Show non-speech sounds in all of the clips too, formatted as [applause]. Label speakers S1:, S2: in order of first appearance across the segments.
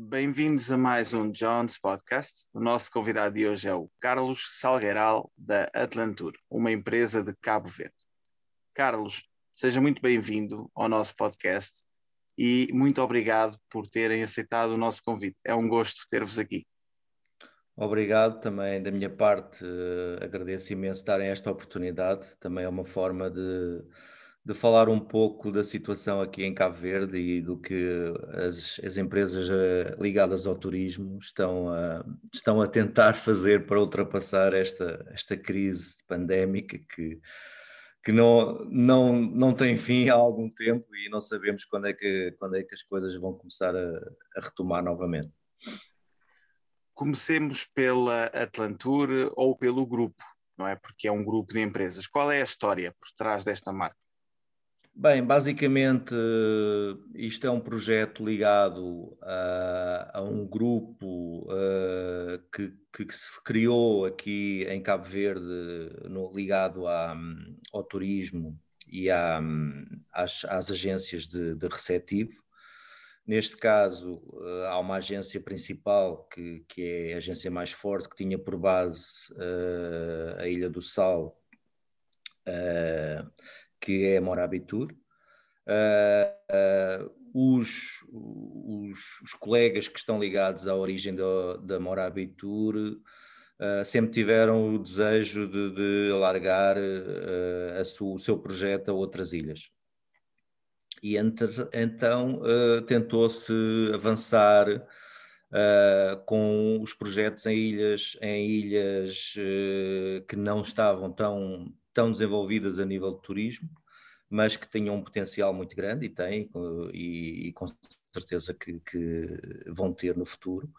S1: Bem-vindos a mais um Jones Podcast. O nosso convidado de hoje é o Carlos Salgueiral, da Atlantur, uma empresa de Cabo Verde. Carlos, seja muito bem-vindo ao nosso podcast e muito obrigado por terem aceitado o nosso convite. É um gosto ter-vos aqui.
S2: Obrigado também da minha parte, uh, agradeço imenso darem esta oportunidade. Também é uma forma de, de falar um pouco da situação aqui em Cabo Verde e do que as, as empresas uh, ligadas ao turismo estão a, estão a tentar [laughs] fazer para ultrapassar esta, esta crise pandémica que, que não, não, não tem fim há algum tempo e não sabemos quando é que, quando é que as coisas vão começar a, a retomar novamente.
S1: Comecemos pela Atlantur ou pelo grupo, não é? Porque é um grupo de empresas. Qual é a história por trás desta marca?
S2: Bem, basicamente isto é um projeto ligado a, a um grupo uh, que, que, se criou aqui em Cabo Verde, no, ligado ao turismo e às, às agências de, de receptivo. Neste caso, eh, há uma agência principal, que, que é a agência mais forte, que tinha por base a Ilha do Sal, que é a Morabitur. Uh, os, os, os, colegas que estão ligados à origem da, da Morabitur sempre tiveram o desejo de, de alargar su, o seu projeto a outras ilhas e entre, então uh, tentou-se avançar uh, com os projetos em ilhas, em ilhas uh, que não estavam tão, tão desenvolvidas a nível de turismo, mas que tinham um potencial muito grande e têm, e, e com certeza que, que, vão ter no futuro.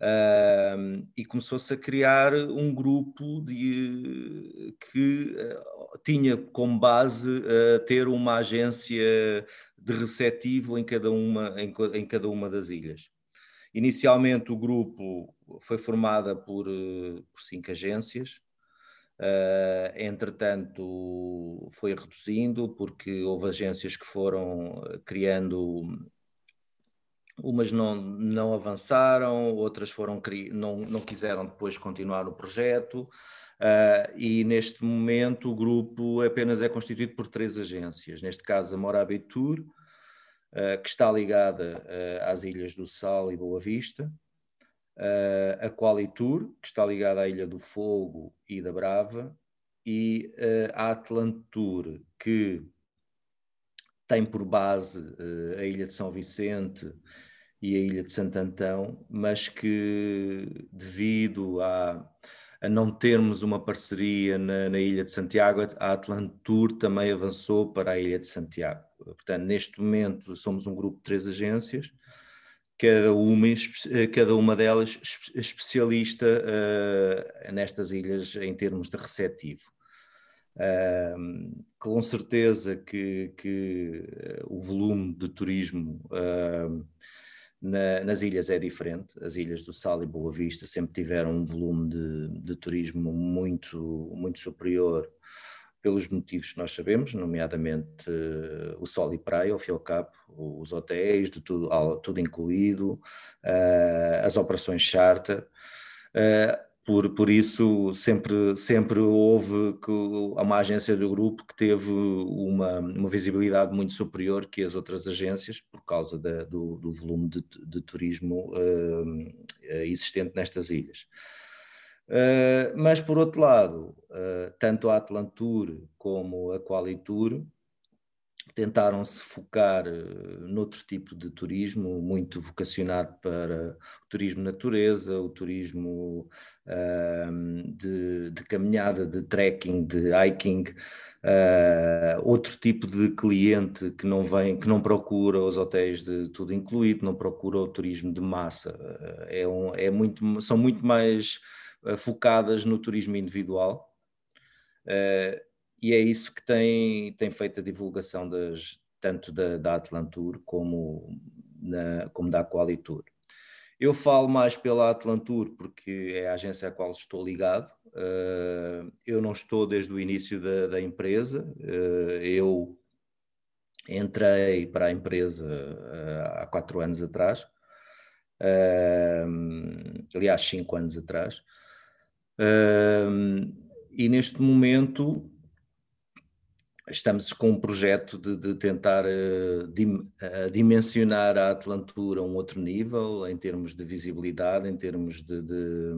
S2: Uh, e começou-se a criar um grupo de, que uh, tinha como base uh, ter uma agência de receptivo em cada uma, em, em, cada uma das ilhas. Inicialmente o grupo foi formado por, eh, por cinco agências, entretanto foi reduzindo porque houve agências que foram criando umas não, não avançaram, outras foram não, não quiseram depois continuar o projeto, uh, e neste momento o grupo apenas é constituído por três agências, neste caso a Morabitur, uh, que está ligada às Ilhas do Sal e Boa Vista, a Qualitur, que está ligada à Ilha do Fogo e da Brava, e a Atlantur, que tem por base uh, a Ilha de São Vicente e a Ilha de Santo Antão, mas que devido a, a não termos uma parceria na, na, Ilha de Santiago, a Atlantur também avançou para a Ilha de Santiago. Portanto, neste momento somos um grupo de três agências, cada uma, cada uma delas especialista uh, nestas ilhas em termos de receptivo. Uh, com certeza que, que uh, o volume de turismo uh, na, nas ilhas é diferente. As ilhas do Sal e Boa Vista sempre tiveram um volume de, de turismo muito, muito superior pelos motivos que nós sabemos, nomeadamente o sol e praia, ao fim e ao cabo, os hotéis, de tudo, tudo incluído, as operações charter. Por, por isso, sempre, sempre houve que, uma agência do grupo que teve uma, uma visibilidade muito superior que as outras agências, por causa da, do, do, volume de, de turismo existente nestas ilhas. Uh, mas, por outro lado, uh, tanto a Atlantur como a Qualitur tentaram se focar noutro tipo de turismo, muito vocacionado para o turismo natureza, o turismo de, de, caminhada, de trekking, de hiking, uh, outro tipo de cliente que não vem, que não procura os hotéis de tudo incluído, não procura o turismo de massa, uh, é, um, é muito, são muito mais uh, focadas no turismo individual. e é isso que tem, tem feito a divulgação das, tanto da, da Atlantur como, na, como da Qualitur. Eu falo mais pela Atlantur porque é a agência à qual estou ligado. Uh, eu não estou desde o início da, da empresa. Eu entrei para a empresa há quatro anos atrás. aliás, cinco anos atrás. Uh, e neste momento estamos com um projeto de, de tentar uh, dim, uh, dimensionar a Atlantura a um outro nível, em termos de visibilidade, em termos de, de,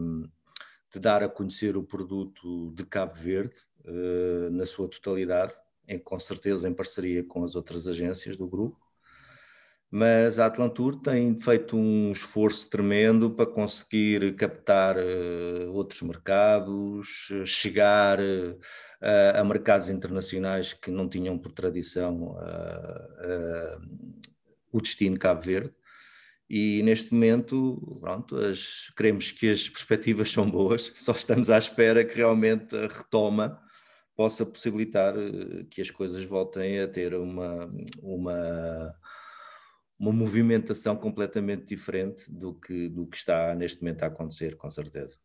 S2: de dar a conhecer o produto de Cabo Verde uh, na sua totalidade, em, com certeza em parceria com as outras agências do grupo. Mas a Atlantur tem feito um esforço tremendo para conseguir captar outros mercados, chegar a mercados internacionais que não tinham por tradição o destino Cabo Verde. E neste momento, pronto, as, queremos que as perspectivas [laughs] são boas, só estamos à espera que realmente a retoma possa possibilitar eh, que as coisas voltem a ter uma, uma, uma movimentação completamente diferente do que, do que está neste momento a acontecer, com certeza.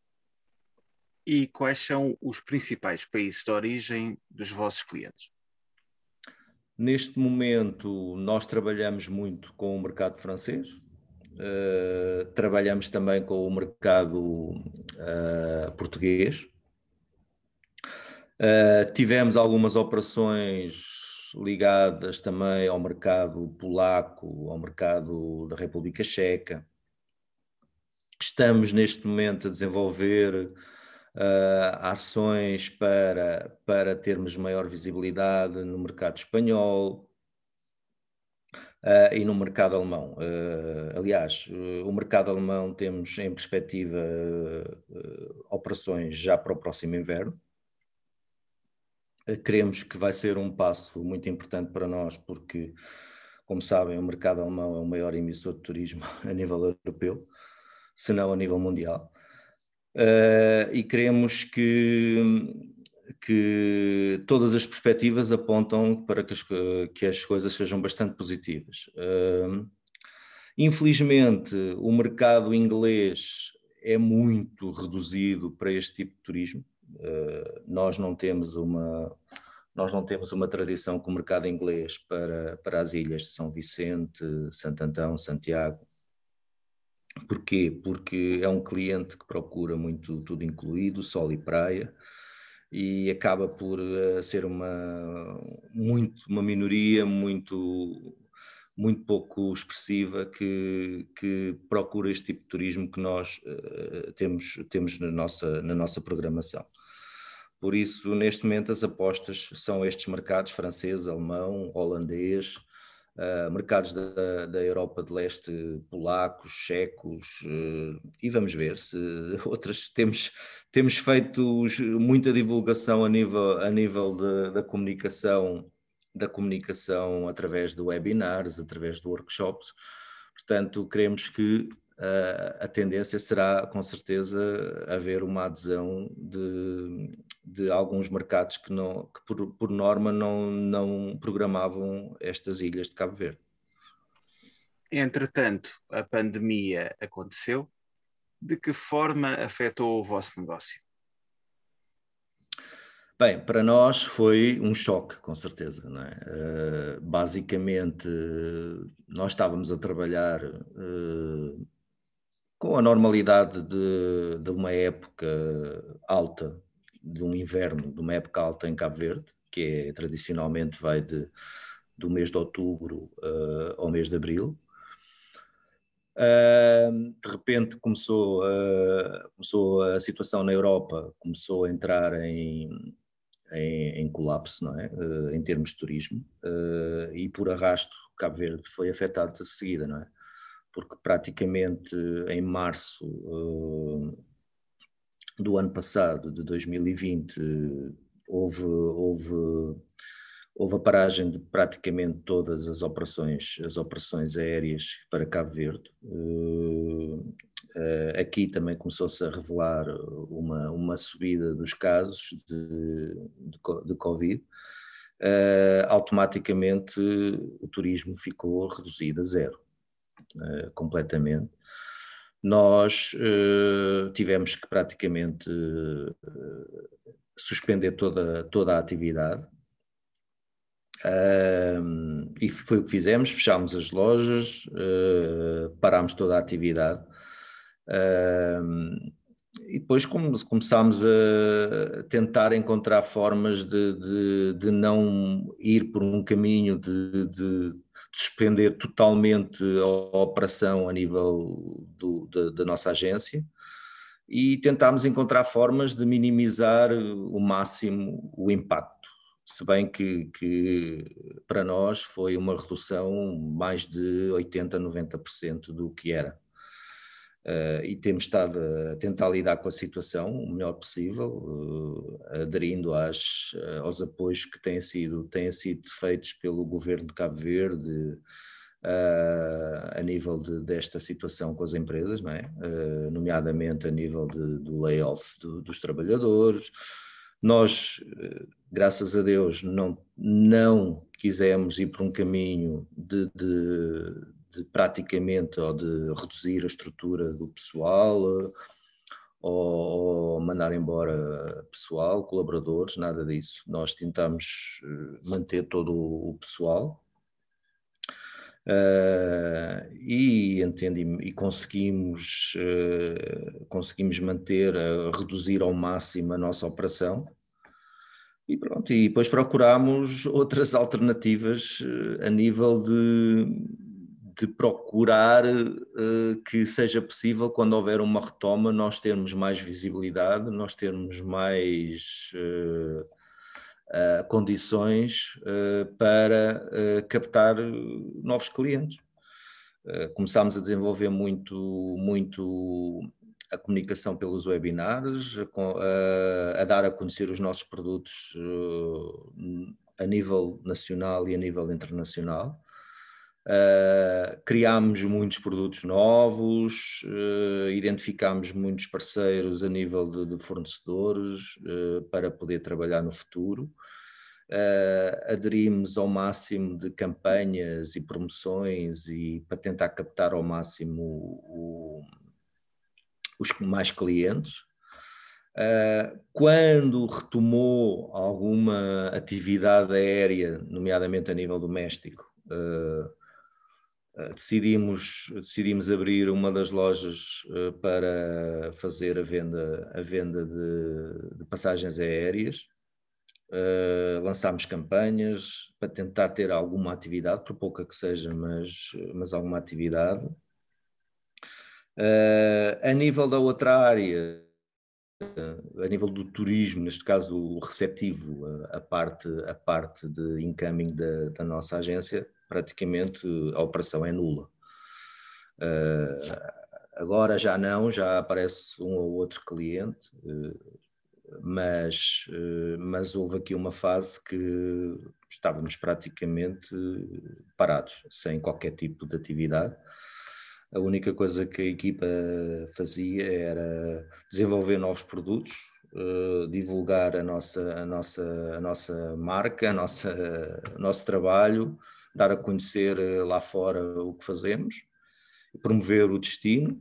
S1: E quais são os principais países de origem dos vossos clientes?
S2: Neste momento, nós trabalhamos muito com o mercado francês, uh, trabalhamos também com o mercado uh, português. Uh, tivemos algumas operações ligadas também ao mercado polaco, ao mercado da República Checa. Estamos neste momento a desenvolver uh, ações para, para termos maior visibilidade no mercado espanhol, Uh, e no mercado alemão. Uh, aliás, uh, o mercado alemão temos em perspectiva operações já para o próximo inverno. Queremos que vai ser um passo muito importante para nós, porque, como sabem, o mercado alemão é o maior emissor de turismo [laughs] a nível europeu, se não a nível mundial uh, e queremos que, que todas as perspectivas apontam para que as, que as coisas sejam bastante positivas. Uh, infelizmente, o mercado inglês é muito reduzido para este tipo de turismo. Uh, nós não temos uma nós não temos uma tradição com o mercado inglês para, para as ilhas de São Vicente, Santo Antão, Santiago. Porquê? Porque é um cliente que procura muito tudo incluído, sol e praia, e acaba por uh, ser uma, muito, uma minoria muito, muito pouco expressiva que, que procura este tipo de turismo que nós uh, temos, temos na, nossa, na nossa programação. Por isso, neste momento, as apostas são estes mercados francês, alemão, holandês, uh, mercados da, da, Europa de Leste, polacos, checos, uh, e vamos ver se [laughs] outras temos, temos feito muita divulgação a nível, a nível de, da comunicação, da comunicação através de webinars, através de workshops. Portanto, queremos que a tendência será, com certeza, haver uma adesão de, de alguns mercados que, não, que por, por, norma, não, não programavam estas ilhas de Cabo Verde.
S1: Entretanto, a pandemia aconteceu. De que forma afetou o vosso negócio?
S2: Bem, para nós foi um choque, com certeza. Não é? Uh, basicamente, nós estávamos a trabalhar uh, com a normalidade de, de uma época alta, de um inverno, de uma época alta em Cabo Verde, que é, tradicionalmente vai de, do mês de outubro uh, ao mês de abril. Uh, de repente começou, uh, começou a situação na Europa, começou a entrar em, em, em colapso, não é? Uh, em termos de turismo, e por arrasto Cabo Verde foi afetado de seguida, não é? porque praticamente em março do ano passado, de 2020, houve, houve, houve a paragem de praticamente todas as operações, as operações aéreas para Cabo Verde. Uh, uh, aqui também começou-se a revelar uma, uma subida dos casos de, de, de Covid. Uh, automaticamente o turismo ficou reduzido a zero. Eh, completamente. Nós uh, tivemos que praticamente uh, suspender toda, toda a atividade. e foi o que fizemos, fechámos as lojas, parámos toda a atividade e depois começámos a tentar encontrar formas de, de, de não ir por um caminho de, de suspender totalmente a operação a nível do, da nossa agência e tentámos encontrar formas de minimizar o máximo o impacto. Se bem que, que para nós foi uma redução mais de 80%, 90% do que era. Uh, e temos estado a tentar lidar com a situação o melhor possível, uh, aderindo às, uh, aos apoios que têm sido, têm sido feitos pelo governo de Cabo Verde a nível de, desta situação com as empresas, não é? nomeadamente a nível de, do layoff do, dos trabalhadores. Nós, graças a Deus, não, não quisemos ir por um caminho de, de de praticamente ou de reduzir a estrutura do pessoal ou, mandar embora pessoal, colaboradores, nada disso. Nós tentamos eh, manter todo o pessoal Uh, e entendi e conseguimos uh, conseguimos manter uh, reduzir ao máximo a nossa operação e pronto e depois procuramos outras [laughs] alternativas a nível de de procurar uh, que seja possível, quando houver uma retoma, nós termos mais visibilidade, nós termos mais uh, uh, condições para captar novos clientes. começámos a desenvolver muito, muito a comunicação pelos webinars, a, a, dar a conhecer os nossos produtos a nível nacional e a nível internacional. Uh, criámos muitos produtos novos, uh, identificámos muitos parceiros a nível de, de fornecedores uh, para poder trabalhar no futuro. Uh, aderimos ao máximo de campanhas e promoções e para tentar captar ao máximo o, os mais clientes. quando retomou alguma atividade aérea, nomeadamente a nível doméstico, eh, decidimos, decidimos abrir uma das lojas uh, para fazer a venda, a venda de, de passagens aéreas. Uh, lançámos campanhas para tentar ter alguma atividade, por pouca que seja, mas, mas alguma atividade. a nível da outra área, a nível do turismo, neste caso o receptivo, a, a parte, a parte de incoming da, da nossa agência, praticamente a operação é nula. Uh, agora já não, já aparece um ou outro cliente, uh, mas, uh, mas houve aqui uma fase que estávamos praticamente parados, sem qualquer tipo de atividade. A única coisa que a equipa fazia era desenvolver novos produtos, divulgar a nossa, a, nossa, a nossa marca, a nossa, o nosso trabalho, dar a conhecer eh, lá fora o que fazemos, promover o destino.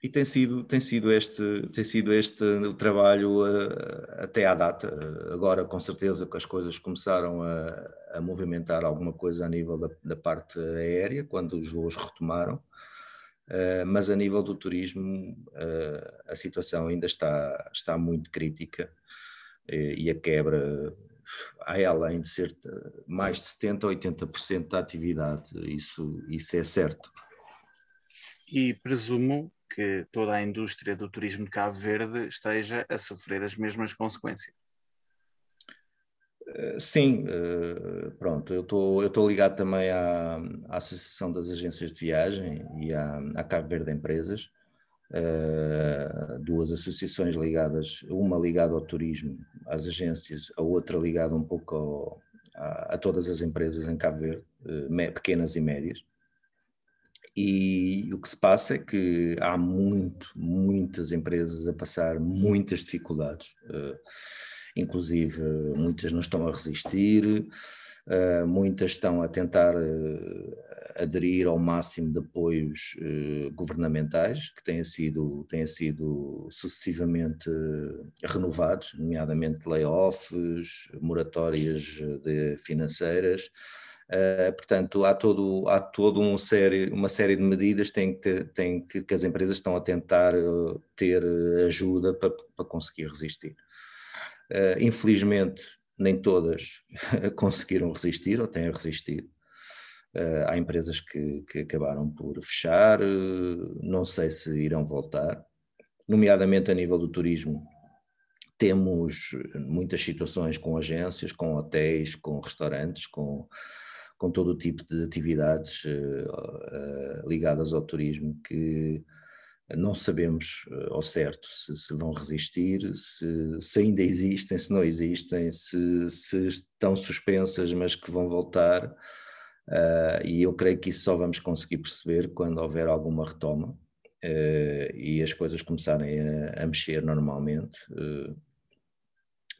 S2: E tem sido tem sido este tem sido este o trabalho uh, até à data. Agora com certeza que as coisas começaram a, a movimentar alguma coisa a nível da, da parte aérea quando os voos retomaram. Uh, mas a nível do turismo uh, a situação ainda está está muito crítica e a quebra há além de ser mais de 70% ou 80% da atividade, isso, isso é certo.
S1: E presumo que toda a indústria do turismo de Cabo Verde esteja a sofrer as mesmas consequências.
S2: Eh, sim, eh, pronto, eu estou eu ligado também à, à, Associação das Agências de Viagem e à, à Cabo Verde Empresas, uh, duas associações ligadas, uma ligada ao turismo, às agências, a outra ligada um pouco ao, a, a, todas as empresas em Cabo Verde, uh, pequenas e médias. E o que se passa é que há muito, muitas empresas a passar muitas dificuldades, uh, inclusive muitas não estão a resistir, Uh, muitas estão a tentar uh, aderir ao máximo de apoios uh, governamentais que têm sido, têm sido sucessivamente renovados, nomeadamente layoffs, moratórias financeiras, portanto, há, todo, há todo um série, uma série de medidas tem que, tem que, que as empresas estão a tentar ter ajuda para, para conseguir resistir. Infelizmente, nem todas [laughs] conseguiram resistir ou têm resistido. há empresas que, que acabaram por fechar, não sei se irão voltar, nomeadamente a nível do turismo. Temos muitas situações com agências, com hotéis, com restaurantes, com com todo o tipo de atividades uh, uh, ligadas ao turismo que não sabemos uh, ao certo se, se vão resistir, se, se, ainda existem, se não existem, se, se, estão suspensas, mas que vão voltar. e eu creio que isso só vamos conseguir perceber quando houver alguma retoma e as coisas começarem a, a mexer normalmente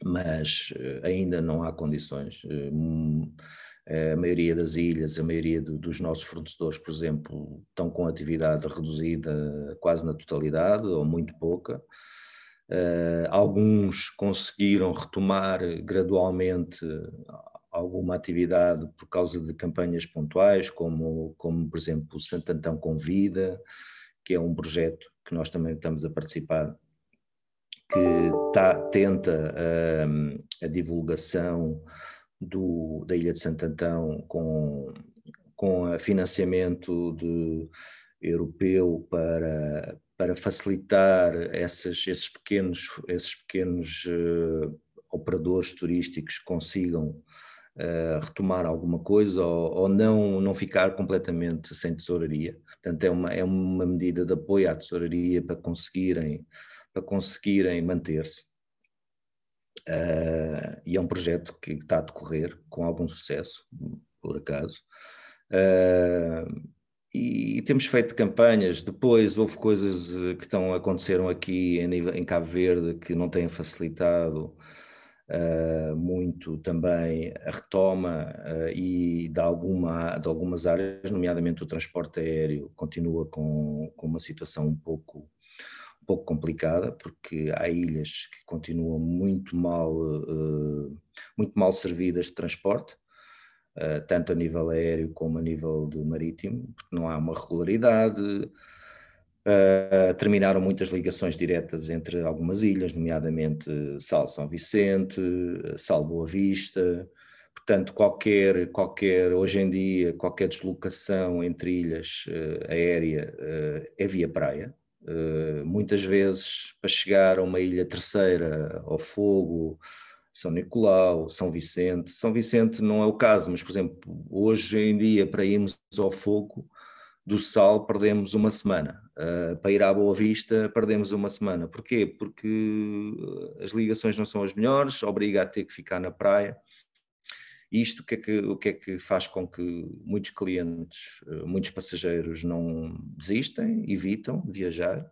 S2: mas ainda não há condições. A maioria das ilhas, a maioria do, dos nossos fornecedores, por exemplo, estão com atividade reduzida quase na totalidade ou muito pouca. Uh, alguns conseguiram retomar gradualmente alguma atividade por causa de campanhas pontuais, como, como por exemplo o Santantão Convida, que é um projeto que nós também estamos a participar, que tá, tenta uh, a divulgação do, da Ilha de Santo Antão com, com financiamento de, europeu para, para facilitar essas, esses pequenos, esses pequenos uh, operadores turísticos consigam uh, retomar alguma coisa ou, ou, não, não ficar completamente sem tesouraria. Portanto, é uma, é uma medida de apoio à tesouraria para conseguirem, para conseguirem manter-se. Uh, e é um projeto que está a decorrer com algum sucesso, por acaso. Uh, e temos feito campanhas. Depois houve coisas eh, que estão aconteceram aqui em, em Cabo Verde que não têm facilitado uh, muito também a retoma uh, e de, alguma, de algumas áreas, nomeadamente o transporte aéreo, continua com, com uma situação um pouco pouco complicada, porque há ilhas que continuam muito mal, uh, muito mal servidas de transporte, uh, tanto a nível aéreo como a nível de marítimo, porque não há uma regularidade. Uh, terminaram muitas ligações diretas entre algumas ilhas, nomeadamente Sal São Vicente, Sal Boa Vista. Portanto, qualquer, qualquer, hoje em dia, qualquer deslocação entre ilhas aérea é via praia, eh, muitas vezes para chegar a uma ilha terceira, ao Fogo, São Nicolau, São Vicente. São Vicente não é o caso, mas, por exemplo, hoje em dia, para irmos ao Fogo do Sal, perdemos uma semana. Uh, para ir à Boa Vista, perdemos uma semana. Porquê? Porque as ligações não são as melhores, obriga a ter que ficar na praia. Isto o que, é que, o que é que faz com que muitos clientes, eh, muitos passageiros não desistem, evitam viajar.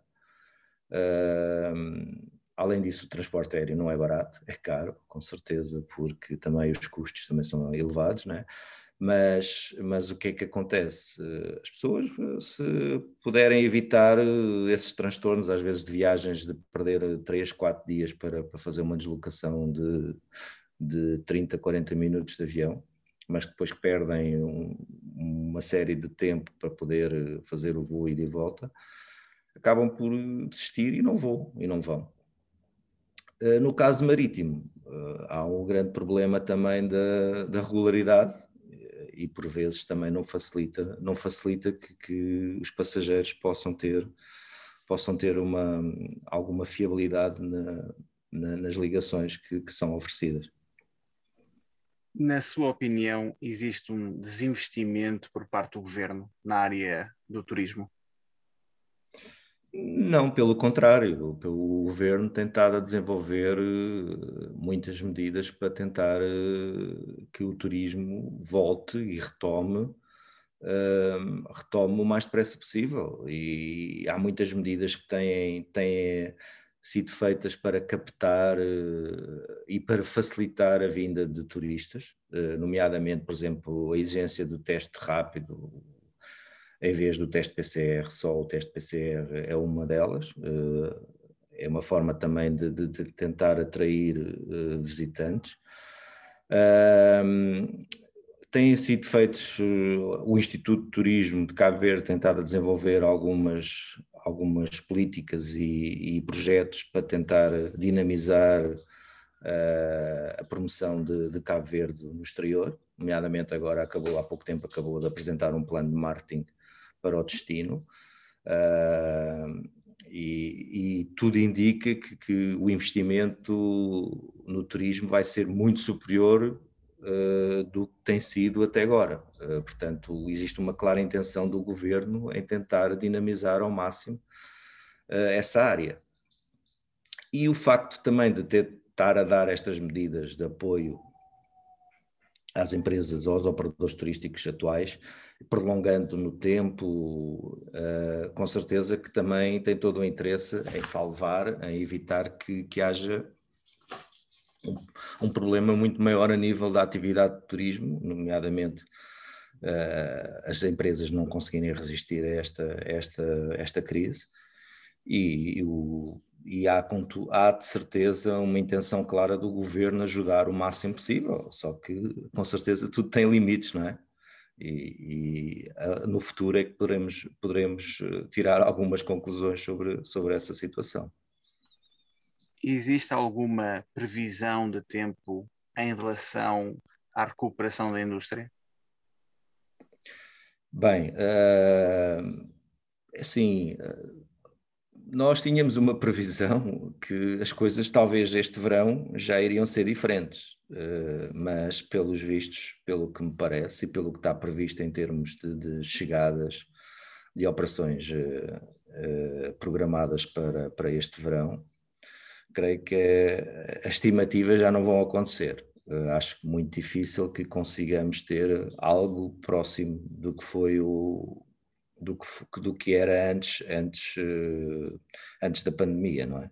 S2: Uh, além disso, o transporte aéreo não é barato, é caro, com certeza, porque também os custos também são elevados, né? Mas, mas o que é que acontece? As pessoas, se puderem evitar eh, esses transtornos, às vezes de viagens, de perder 3, 4 dias para, para fazer uma deslocação de de 30, 40 minutos de avião, mas depois perdem um, uma série de tempo para poder fazer o voo e de volta, acabam por desistir e não vão, e não vão. Eh, no caso marítimo, eh, há um grande problema também da, da regularidade e por vezes também não facilita, não facilita que, que os passageiros possam ter, possam ter uma, alguma fiabilidade na, na, nas ligações que, que são oferecidas.
S1: Na sua opinião, existe um desinvestimento por parte do governo na área do turismo?
S2: Não, pelo contrário, o governo tem estado a desenvolver eh, muitas medidas para tentar eh, que o turismo volte e retome, eh, retome o mais depressa possível. E há muitas medidas que têm, têm sido feitas para captar e para facilitar a vinda de turistas, uh, nomeadamente, por exemplo, a exigência do teste rápido, em vez do teste PCR, só o teste PCR é uma delas. Uh, é uma forma também de, de, de tentar atrair visitantes. têm sido feitos, o Instituto de Turismo de Cabo Verde tentado desenvolver algumas, algumas políticas e, e projetos para tentar dinamizar a promoção de, de, Cabo Verde no exterior, nomeadamente agora acabou, há pouco tempo acabou de apresentar um plano de marketing para o destino. Uh, e, e, tudo indica que, que, o investimento no turismo vai ser muito superior uh, do que tem sido até agora. Uh, portanto, existe uma clara intenção do governo em tentar dinamizar ao máximo essa área. E o facto também de ter, estar a dar estas medidas de apoio às empresas, aos operadores turísticos atuais, prolongando no tempo, com certeza que também tem todo o interesse em salvar, em evitar que, que haja um, um, problema muito maior a nível da atividade de turismo, nomeadamente uh, as empresas não conseguirem resistir a esta, esta, esta crise. E, o, e há, há de certeza uma intenção clara do governo ajudar o máximo possível, só que com certeza tudo tem limites, não é? E, e, no futuro é que poderemos, poderemos eh, tirar algumas conclusões sobre, sobre essa situação.
S1: Existe alguma previsão de tempo em relação à recuperação da indústria?
S2: Bem, uh, assim, nós tínhamos uma previsão que as coisas talvez este verão já iriam ser diferentes, uh, mas pelos vistos, pelo que me parece e pelo que está previsto em termos de, de chegadas de operações uh, programadas para, para este verão, creio que as estimativas já não vão acontecer. Acho muito difícil que consigamos ter algo próximo do que foi o do que, do que era antes antes uh, antes da pandemia, não é?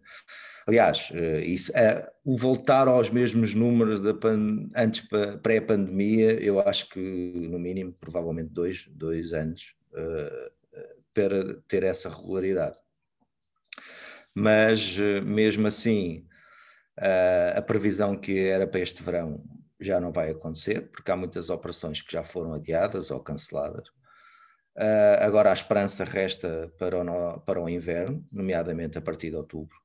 S2: Aliás, uh, isso, o voltar aos mesmos números da pan, antes pré-pandemia, eu acho que no mínimo provavelmente dois dois anos para ter essa regularidade mas eh, mesmo assim a previsão que era para este verão já não vai acontecer, porque há muitas operações que já foram adiadas ou canceladas. Agora a esperança resta para o, para o inverno, nomeadamente a partir de outubro.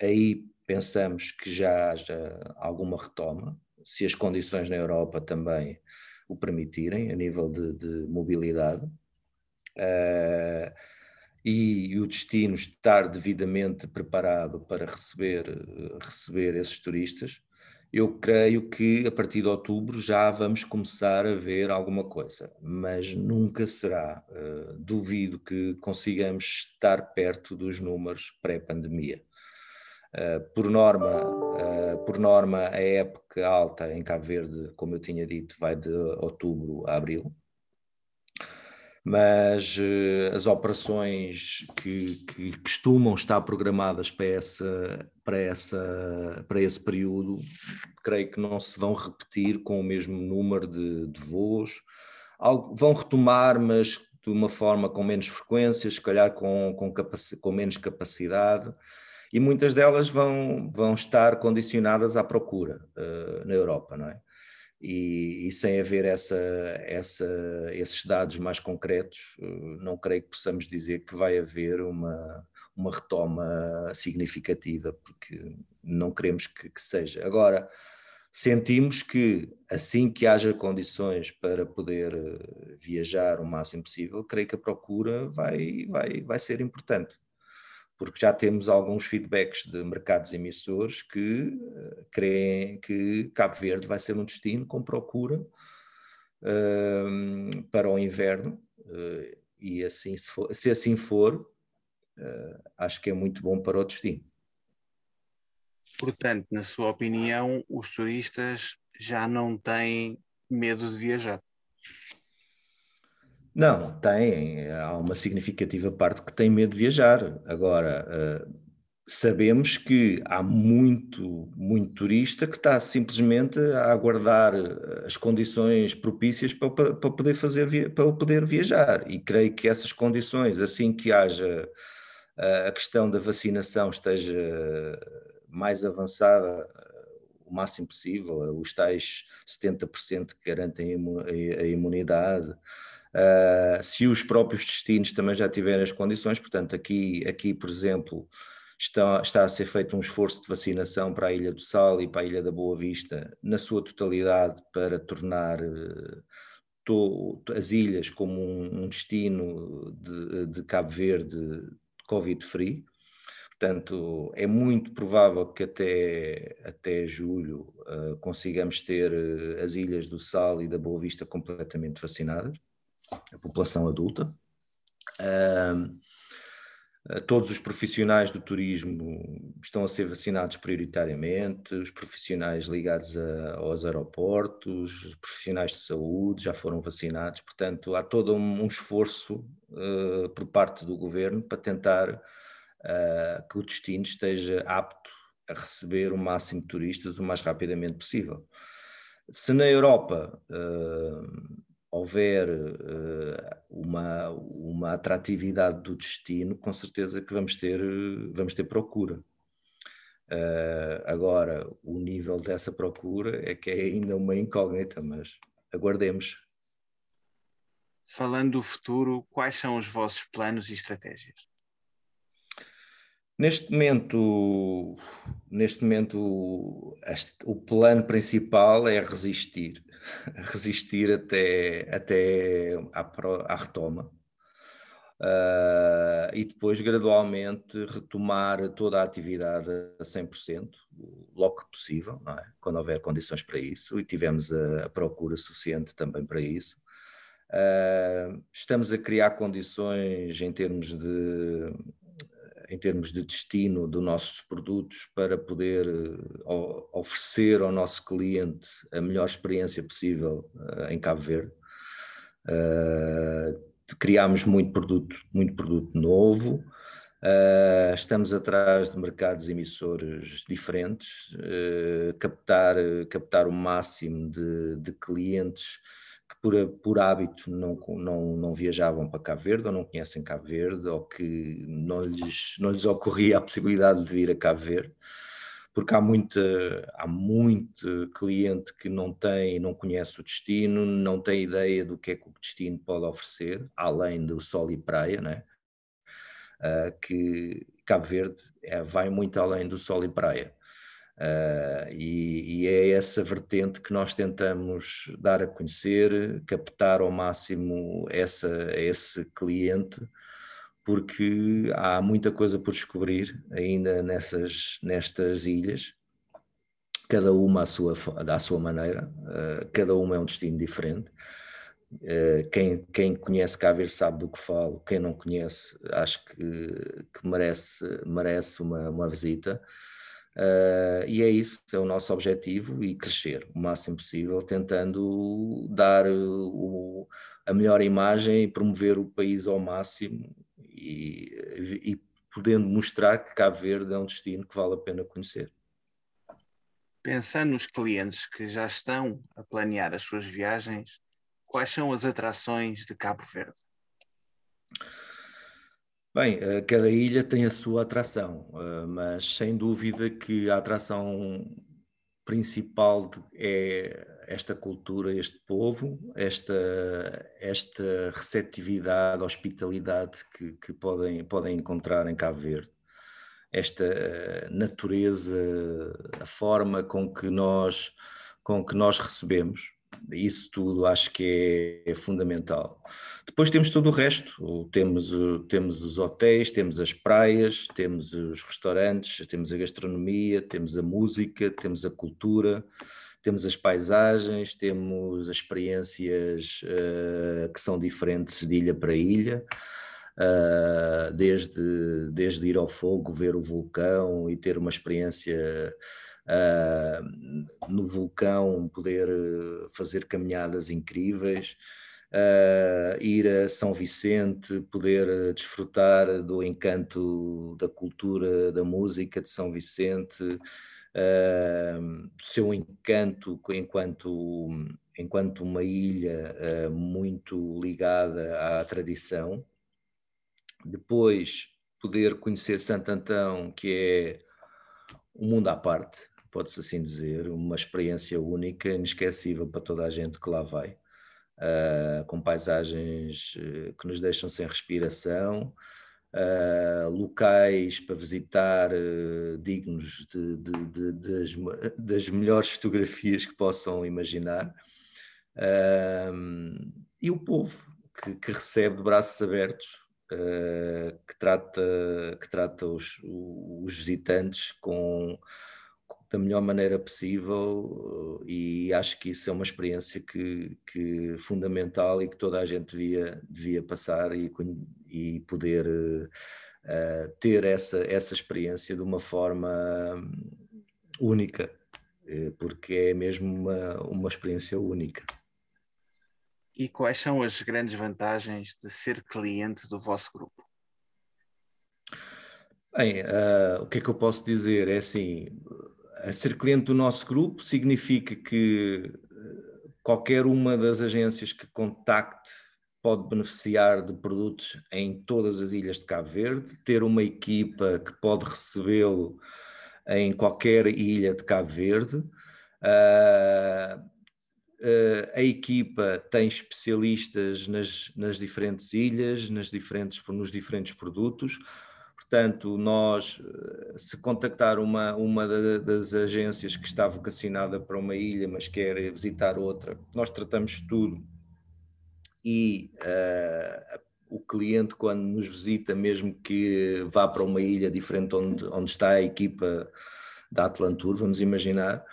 S2: aí pensamos que já haja alguma retoma, se as condições na Europa também o permitirem, a nível de, de mobilidade. Uh, e o destino estar devidamente preparado para receber, receber esses turistas, eu creio que a partir de outubro já vamos começar a ver alguma coisa, mas nunca será. Uh, duvido que consigamos estar perto dos números pré-pandemia. Uh, por norma, uh, por norma, a época alta em Cabo Verde, como eu tinha dito, vai de outubro a abril mas uh, as operações que, que, costumam estar programadas para, essa, para, essa, para esse período, creio que não se vão repetir com o mesmo número de, de voos. Algo, vão retomar, mas de uma forma com menos frequência, se calhar com, com, com menos capacidade, e muitas delas vão, vão estar condicionadas à procura uh, na Europa, não é? E, e, sem haver essa, essa, esses dados mais concretos, eh, não creio que possamos dizer que vai haver uma, uma retoma significativa, porque não queremos que, que seja. Agora, sentimos que assim que haja condições para poder eh, viajar o máximo possível, creio que a procura vai, vai, vai ser importante porque já temos alguns feedbacks de mercados emissores que uh, creem que Cabo Verde vai ser um destino com procura uh, para o inverno, uh, e assim, se, for, se assim for, acho que é muito bom para o destino.
S1: Portanto, na sua opinião, os turistas já não têm medo de viajar?
S2: Não, tem. Há uma significativa parte que tem medo de viajar. Agora, uh, sabemos que há muito, muito turista que está simplesmente a aguardar eh, as condições propícias para, para poder fazer para poder viajar. E creio que essas condições, assim que haja a questão da vacinação esteja mais avançada, o máximo possível, os tais 70% que garantem a imunidade. Uh, se os próprios destinos também já tiverem as condições, portanto, aqui, aqui por exemplo, está, está a ser feito um esforço de vacinação para a Ilha do Sal e para a Ilha da Boa Vista, na sua totalidade, para tornar uh, to, as ilhas como um, um destino de, de, Cabo Verde Covid-free. Portanto, é muito provável que até, até julho uh, consigamos ter uh, as ilhas do Sal e da Boa Vista completamente vacinadas, a população adulta. Todos os profissionais do turismo estão a ser vacinados prioritariamente, os profissionais ligados a, aos aeroportos, os profissionais de saúde já foram vacinados, portanto, há todo um, um esforço uh, por parte do governo para tentar uh, que o destino esteja apto a receber o máximo de turistas o mais rapidamente possível. Se na Europa uh, houver uh, uma, uma atratividade do destino, com certeza que vamos ter, vamos ter procura. Uh, agora, o nível dessa procura é que é ainda uma incógnita, mas aguardemos.
S1: Falando do futuro, quais são os vossos planos e estratégias?
S2: Neste momento, neste momento este, o plano principal é resistir, [laughs] resistir até, até à, à retoma. Uh, e depois gradualmente retomar toda a atividade a 100%, logo que possível, é? quando houver condições para isso, e tivemos a, a procura suficiente também para isso. Uh, estamos a criar condições em termos de em termos de destino dos nossos produtos para poder uh, oferecer ao nosso cliente a melhor experiência possível uh, em Cabo Verde. Uh, criámos muito produto, muito produto novo, estamos atrás de mercados emissores diferentes, captar, captar o máximo de, de clientes que por, por hábito não, não, não viajavam para Cabo Verde ou não conhecem Cabo Verde ou que não lhes, não lhes ocorria a possibilidade de vir a Cabo Verde, porque há muita, há muito cliente que não tem, não conhece o destino, não tem ideia do que é que o destino pode oferecer, além do sol e praia, né? Uh, que Cabo Verde é, vai muito além do sol e praia. Uh, e, e, é essa vertente que nós tentamos dar a conhecer, captar ao máximo essa, esse cliente, porque há muita coisa por descobrir ainda nessas, nestas ilhas, cada uma à sua, à sua maneira, uh, cada uma é um destino diferente. Uh, quem, quem conhece Cabo sabe do que falo, quem não conhece acho que, que merece, merece uma, uma visita. Uh, e é isso, é o nosso objetivo e crescer o máximo possível, tentando dar o, a melhor imagem e promover o país ao máximo e, e podendo mostrar que Cabo Verde é um destino que vale a pena conhecer.
S1: Pensando nos clientes que já estão a planear as suas viagens, quais são as atrações de Cabo Verde?
S2: Bem, eh, cada ilha tem a sua atração, eh, mas sem dúvida que a atração principal é esta cultura, este povo, esta, esta receptividade, hospitalidade que, que podem, podem encontrar em Cabo Verde. Esta eh, natureza, a forma com que nós, com que nós recebemos isso tudo acho que é, é, fundamental. Depois temos todo o resto, temos, temos os hotéis, temos as praias, temos os restaurantes, temos a gastronomia, temos a música, temos a cultura, temos as paisagens, temos as experiências uh, que são diferentes de ilha para ilha. Uh, desde, desde ir ao fogo, ver o vulcão e ter uma experiência uh, no vulcão, poder eh, fazer caminhadas incríveis, uh, ir a São Vicente, poder eh, desfrutar do encanto da cultura, da música de São Vicente, uh, seu encanto enquanto, enquanto uma ilha uh, muito ligada à tradição. Depois, poder conhecer Santo Antão, que é um mundo à parte, pode-se assim dizer, uma experiência única, inesquecível para toda a gente que lá vai, uh, com paisagens uh, que nos deixam sem respiração, uh, locais para visitar dignos de, de, de, das, das, melhores fotografias que possam imaginar, e o povo que, que recebe de braços abertos uh, que trata, que trata os, os visitantes com, da melhor maneira possível e acho que isso é uma experiência que, que fundamental e que toda a gente devia, devia passar e, e poder uh, ter essa, essa experiência de uma forma única, porque é mesmo uma, uma experiência única.
S1: E quais são as grandes vantagens de ser cliente do vosso grupo?
S2: Bem, uh, o que é que eu posso dizer? É assim, ser cliente do nosso grupo significa que qualquer uma das agências que contacte pode beneficiar de produtos em todas as ilhas de Cabo Verde, ter uma equipa que pode recebê-lo em qualquer ilha de Cabo Verde. Uh, Uh, a equipa tem especialistas nas, nas diferentes ilhas, nas diferentes, nos diferentes produtos. Portanto, nós, eh, se contactar uma, uma das agências que está vocacionada para uma ilha, mas quer visitar outra, nós tratamos tudo. E uh, o cliente, quando nos visita, mesmo que vá para uma ilha diferente onde, onde está a equipa da Atlantur, vamos imaginar,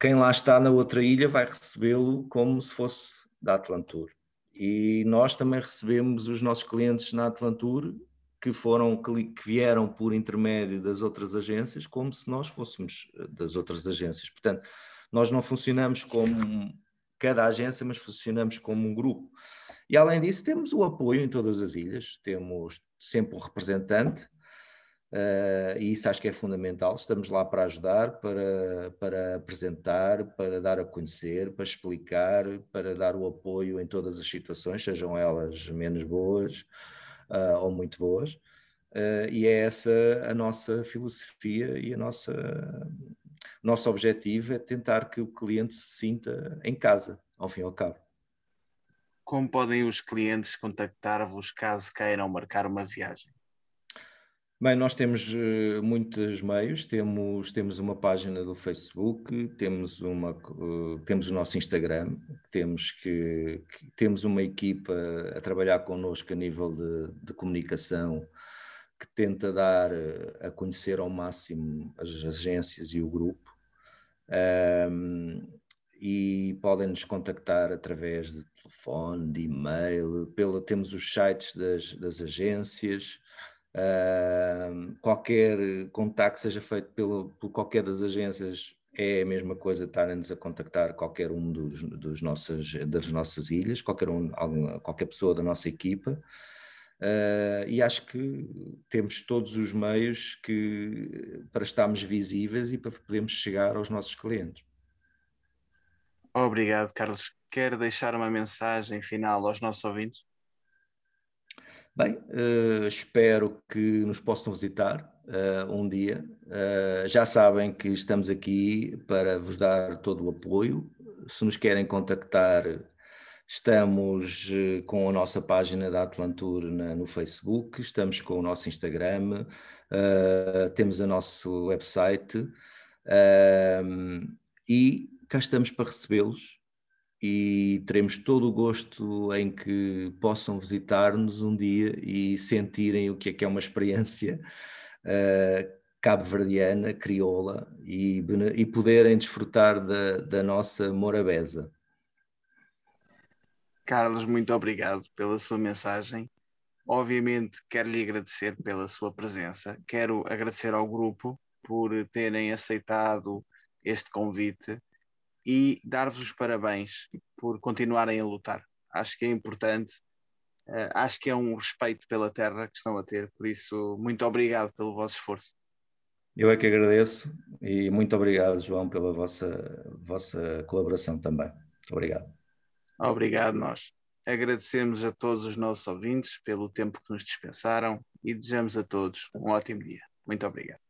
S2: quem lá está na outra ilha vai recebê-lo como se fosse da Atlantur. E nós também recebemos os nossos clientes na Atlantur que foram que vieram por intermédio das outras agências, como se nós fôssemos eh, das outras agências. Portanto, nós não funcionamos como cada agência, mas funcionamos como um grupo. E além disso, temos o apoio em todas as ilhas, temos sempre um representante Uh, e isso acho que é fundamental. Estamos lá para ajudar, para, para apresentar, para dar a conhecer, para explicar, para dar o apoio em todas as situações, sejam elas menos boas uh, ou muito boas. Uh, e é essa a nossa filosofia e a nossa nosso objetivo é tentar que o cliente se sinta em casa, ao fim e ao cabo.
S1: Como podem os clientes contactar-vos caso queiram marcar uma viagem?
S2: Bem, nós temos uh, muitos meios, temos, temos uma página do Facebook, temos, uma, uh, temos o nosso Instagram, temos, que, que, temos uma equipa a trabalhar connosco a nível de, de comunicação que tenta dar uh, a conhecer ao máximo as agências e o grupo. Um, e podem nos contactar através de telefone, de e-mail, pelo, temos os sites das, das agências, Uh, qualquer contacto seja feito pelo, por qualquer das agências é a mesma coisa estarem-nos a contactar qualquer um dos, dos nossas, das nossas ilhas, qualquer, um, qualquer pessoa da nossa equipa. Uh, e acho que temos todos os meios que, para estarmos visíveis e para podermos chegar aos nossos clientes.
S1: Obrigado, Carlos. Quer deixar uma mensagem final aos nossos ouvintes?
S2: Bem, uh, espero que nos possam visitar uh, um dia. Uh, já sabem que estamos aqui para vos dar todo o apoio. Se nos querem contactar, estamos com a nossa página da Atlantur na, no Facebook, estamos com o nosso Instagram, temos o nosso website e cá estamos para recebê-los e teremos todo o gosto em que possam visitar-nos um dia e sentirem o que é que é uma experiência uh, cabo-verdiana, crioula e, e poderem desfrutar da, da nossa morabeza.
S1: Carlos, muito obrigado pela sua mensagem. Obviamente, quero lhe agradecer pela sua presença. Quero agradecer ao grupo por terem aceitado este convite e dar-vos os parabéns por continuarem a lutar. Acho que é importante, uh, acho que é um respeito pela terra que estão a ter, por isso, muito obrigado pelo vosso esforço.
S2: Eu é que agradeço e muito obrigado, João, pela vossa, vossa colaboração também. Obrigado.
S1: Obrigado, nós. Agradecemos a todos os nossos ouvintes pelo tempo que nos dispensaram e desejamos a todos um ótimo dia. Muito obrigado.